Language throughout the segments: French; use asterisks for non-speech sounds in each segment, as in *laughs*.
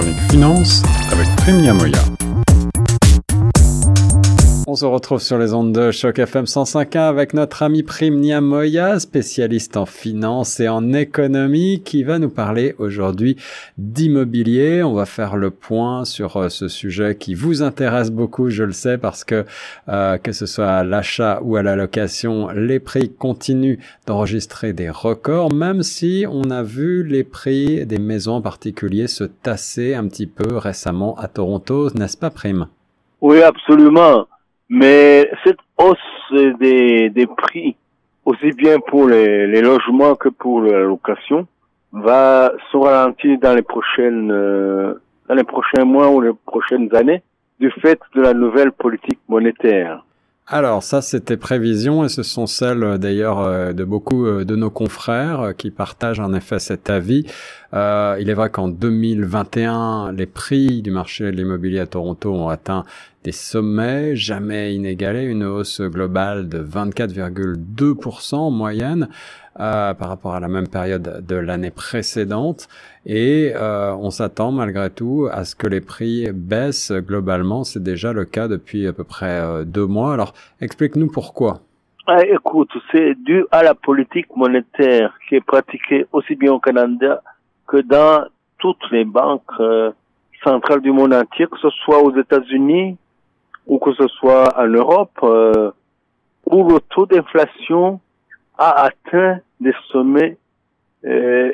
chronique finance avec Prime Moya. On se retrouve sur les ondes de Choc FM 105.1 avec notre ami Prime Niamoya, spécialiste en finance et en économie, qui va nous parler aujourd'hui d'immobilier. On va faire le point sur euh, ce sujet qui vous intéresse beaucoup, je le sais, parce que euh, que ce soit à l'achat ou à la location, les prix continuent d'enregistrer des records, même si on a vu les prix des maisons en particulier se tasser un petit peu récemment à Toronto, n'est-ce pas Prime? Oui, absolument. Mais cette hausse des, des prix, aussi bien pour les, les, logements que pour la location, va se ralentir dans les prochaines euh, dans les prochains mois ou les prochaines années du fait de la nouvelle politique monétaire. Alors ça, c'était prévisions et ce sont celles d'ailleurs euh, de beaucoup euh, de nos confrères qui partagent en effet cet avis. Euh, il est vrai qu'en 2021, les prix du marché de l'immobilier à Toronto ont atteint des sommets jamais inégalés, une hausse globale de 24,2% en moyenne euh, par rapport à la même période de l'année précédente. Et euh, on s'attend malgré tout à ce que les prix baissent globalement. C'est déjà le cas depuis à peu près euh, deux mois. Alors explique-nous pourquoi. Ah, écoute, c'est dû à la politique monétaire qui est pratiquée aussi bien au Canada que dans toutes les banques euh, centrales du monde entier, que ce soit aux États-Unis ou que ce soit en Europe, euh, où le taux d'inflation a atteint des sommets euh,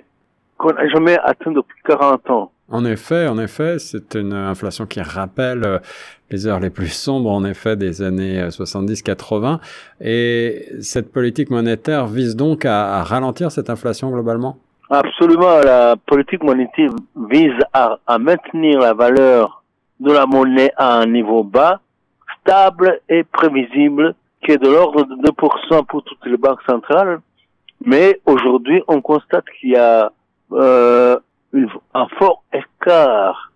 qu'on n'a jamais atteints depuis 40 ans. En effet, en effet, c'est une inflation qui rappelle les heures les plus sombres, en effet, des années 70-80. Et cette politique monétaire vise donc à ralentir cette inflation globalement? Absolument, la politique monétaire vise à, à, maintenir la valeur de la monnaie à un niveau bas, stable et prévisible, qui est de l'ordre de 2% pour toutes les banques centrales. Mais aujourd'hui, on constate qu'il y a euh, un fort écart,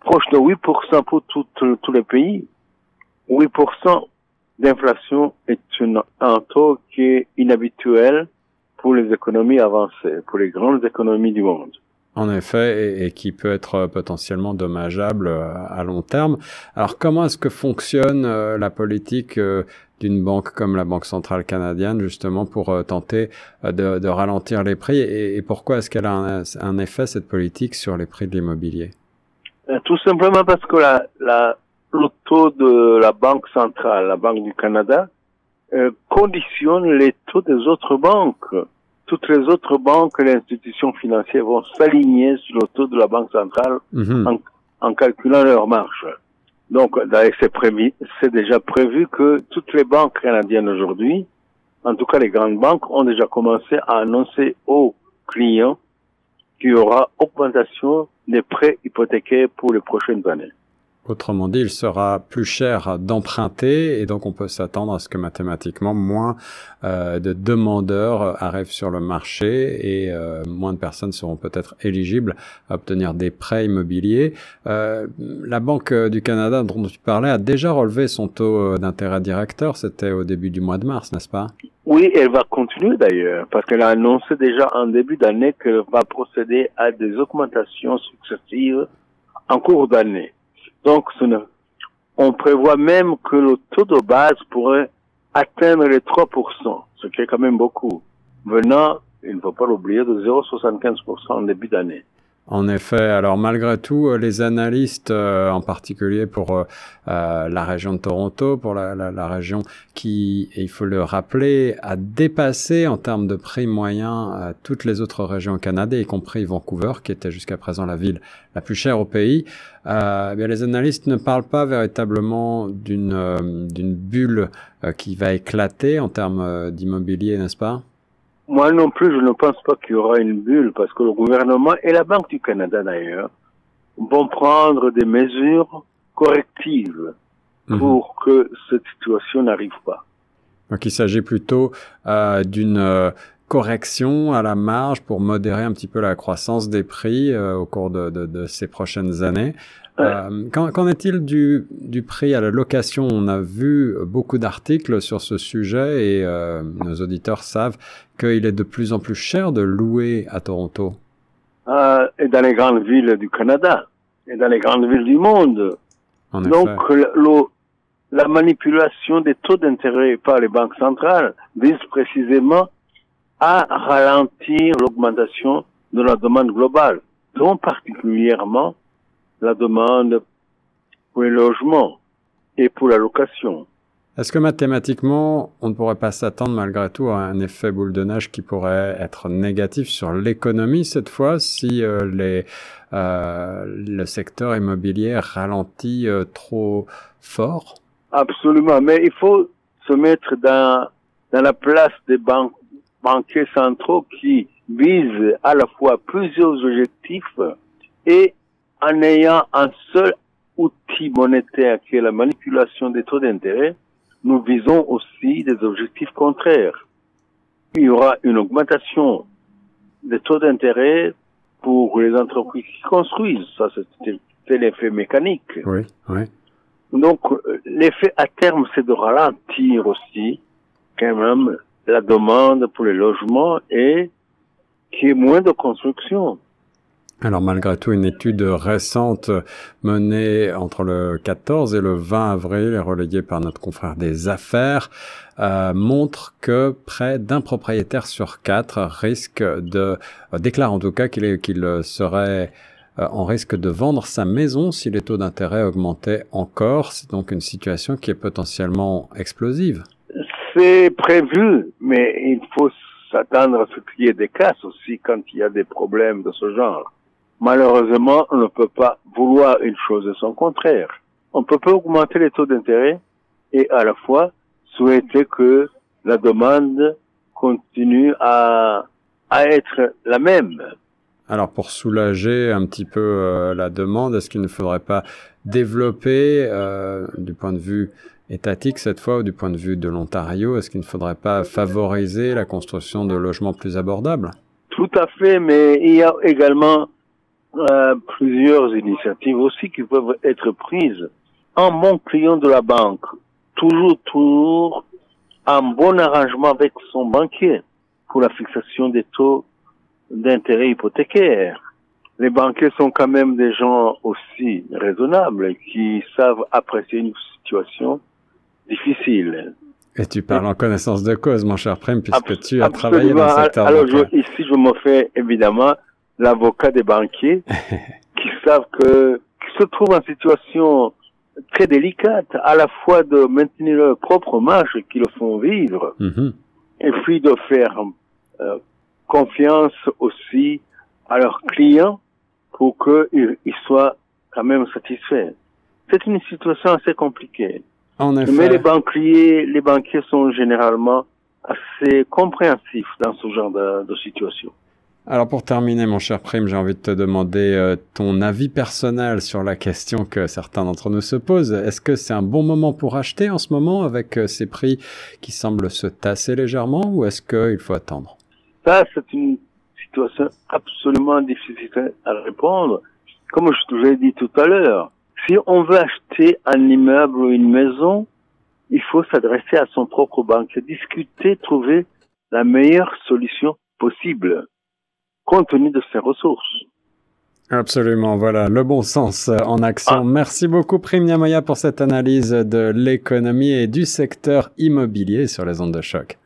proche de 8% pour tous les pays. 8% d'inflation est une, un taux qui est inhabituel pour les économies avancées, pour les grandes économies du monde. En effet, et, et, qui peut être potentiellement dommageable euh, à long terme. Alors, comment est-ce que fonctionne euh, la politique euh, d'une banque comme la Banque centrale canadienne, justement, pour tenter de, de, ralentir les prix? Et, et pourquoi est-ce qu'elle a un, un, effet, cette politique, sur les prix de l'immobilier? Tout simplement parce que la, la, le taux de la Banque centrale, la Banque du Canada, conditionne les taux des autres banques toutes les autres banques et les institutions financières vont s'aligner sur le taux de la Banque centrale mmh. en, en, calculant leur marge. Donc, c'est déjà prévu que toutes les banques canadiennes aujourd'hui, en tout cas les grandes banques, ont déjà commencé à annoncer aux clients qu'il y aura augmentation des prêts hypothécaires pour les prochaines années. Autrement dit, il sera plus cher d'emprunter et donc on peut s'attendre à ce que mathématiquement moins euh, de demandeurs arrivent sur le marché et euh, moins de personnes seront peut-être éligibles à obtenir des prêts immobiliers. Euh, la Banque du Canada dont tu parlais a déjà relevé son taux d'intérêt directeur, c'était au début du mois de mars, n'est-ce pas? Oui, elle va continuer d'ailleurs parce qu'elle a annoncé déjà en début d'année qu'elle va procéder à des augmentations successives en cours d'année. Donc, on prévoit même que le taux de base pourrait atteindre les 3%, ce qui est quand même beaucoup, venant, il ne faut pas l'oublier, de 0,75% en début d'année. En effet, alors malgré tout, euh, les analystes, euh, en particulier pour euh, la région de Toronto, pour la, la, région qui, il faut le rappeler, a dépassé en termes de prix moyen toutes les autres régions au Canada, y compris Vancouver, qui était jusqu'à présent la ville la plus chère au pays. Eh bien, les analystes ne parlent pas véritablement d'une d'une bulle qui va éclater en termes d'immobilier, n'est-ce pas? Moi non plus, je ne pense pas qu'il y aura une bulle parce que le gouvernement et la Banque du Canada d'ailleurs vont prendre des mesures correctives mmh. pour que cette situation n'arrive pas. Donc il s'agit plutôt euh, d'une euh, correction à la marge pour modérer un petit peu la croissance des prix euh, au cours de, de, de, ces prochaines années. Euh, Qu'en est-il du, du, prix à la location? On a vu beaucoup d'articles sur ce sujet et euh, nos auditeurs savent qu'il est de plus en plus cher de louer à Toronto. Et dans les grandes villes du Canada. et dans les grandes villes du monde. Donc, la manipulation des taux d'intérêt par les banques centrales vise précisément à ralentir l'augmentation de la demande globale, dont particulièrement la demande pour les logements et pour la location. Est-ce que mathématiquement, on ne pourrait pas s'attendre malgré tout à un effet boule de neige qui pourrait être négatif sur l'économie cette fois si euh, les, euh, le secteur immobilier ralentit euh, trop fort? Absolument, mais il faut se mettre dans, dans la place des banques, banquiers centraux qui visent à la fois plusieurs objectifs et en ayant un seul outil monétaire qui est la manipulation des taux d'intérêt, nous visons aussi des objectifs contraires. Il y aura une augmentation des taux d'intérêt pour les entreprises qui construisent. Ça, c'est l'effet mécanique. Oui, oui. Donc, l'effet à terme, c'est de ralentir aussi, quand même, la demande pour les logements et qu'il y ait moins de construction. Alors malgré tout, une étude récente menée entre le 14 et le 20 avril relayée par notre confrère des affaires euh, montre que près d'un propriétaire sur quatre risque de euh, déclare en tout cas qu'il qu'il serait euh, en risque de vendre sa maison si les taux d'intérêt augmentaient encore. C'est donc une situation qui est potentiellement explosive. C'est prévu, mais il faut s'attendre à ce qu'il y ait des casses aussi quand il y a des problèmes de ce genre. Malheureusement, on ne peut pas vouloir une chose et son contraire. On peut pas augmenter les taux d'intérêt et à la fois souhaiter que la demande continue à, à être la même. Alors pour soulager un petit peu euh, la demande, est-ce qu'il ne faudrait pas développer euh, du point de vue étatique cette fois du point de vue de l'Ontario, est-ce qu'il ne faudrait pas favoriser la construction de logements plus abordables? Tout à fait, mais il y a également euh, plusieurs initiatives aussi qui peuvent être prises. Un bon client de la banque, toujours, toujours un bon arrangement avec son banquier pour la fixation des taux d'intérêt hypothécaire. Les banquiers sont quand même des gens aussi raisonnables qui savent apprécier une situation difficile. Et tu parles en connaissance de cause, mon cher Prime, puisque tu as travaillé dans le secteur. Alors, ici, je me fais évidemment l'avocat des banquiers *laughs* qui savent que, qui se trouvent en situation très délicate, à la fois de maintenir leur propre marge qui le font vivre, mm-hmm. et puis de faire euh, confiance aussi à leurs clients pour qu'ils soient quand même satisfaits. C'est une situation assez compliquée. En effet. Mais les banquiers, les banquiers sont généralement assez compréhensifs dans ce genre de, de situation. Alors pour terminer, mon cher Prime, j'ai envie de te demander euh, ton avis personnel sur la question que certains d'entre nous se posent. Est-ce que c'est un bon moment pour acheter en ce moment avec euh, ces prix qui semblent se tasser légèrement ou est-ce qu'il faut attendre? Ça, c'est une situation absolument difficile à répondre. Comme je te l'ai dit tout à l'heure, si on veut acheter un immeuble ou une maison, il faut s'adresser à son propre banque, discuter, trouver la meilleure solution possible compte tenu de ses ressources. Absolument, voilà, le bon sens en action. Ah. Merci beaucoup Prime Niamoya pour cette analyse de l'économie et du secteur immobilier sur les ondes de choc.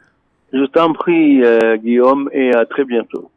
Je t'en prie euh, Guillaume et à très bientôt.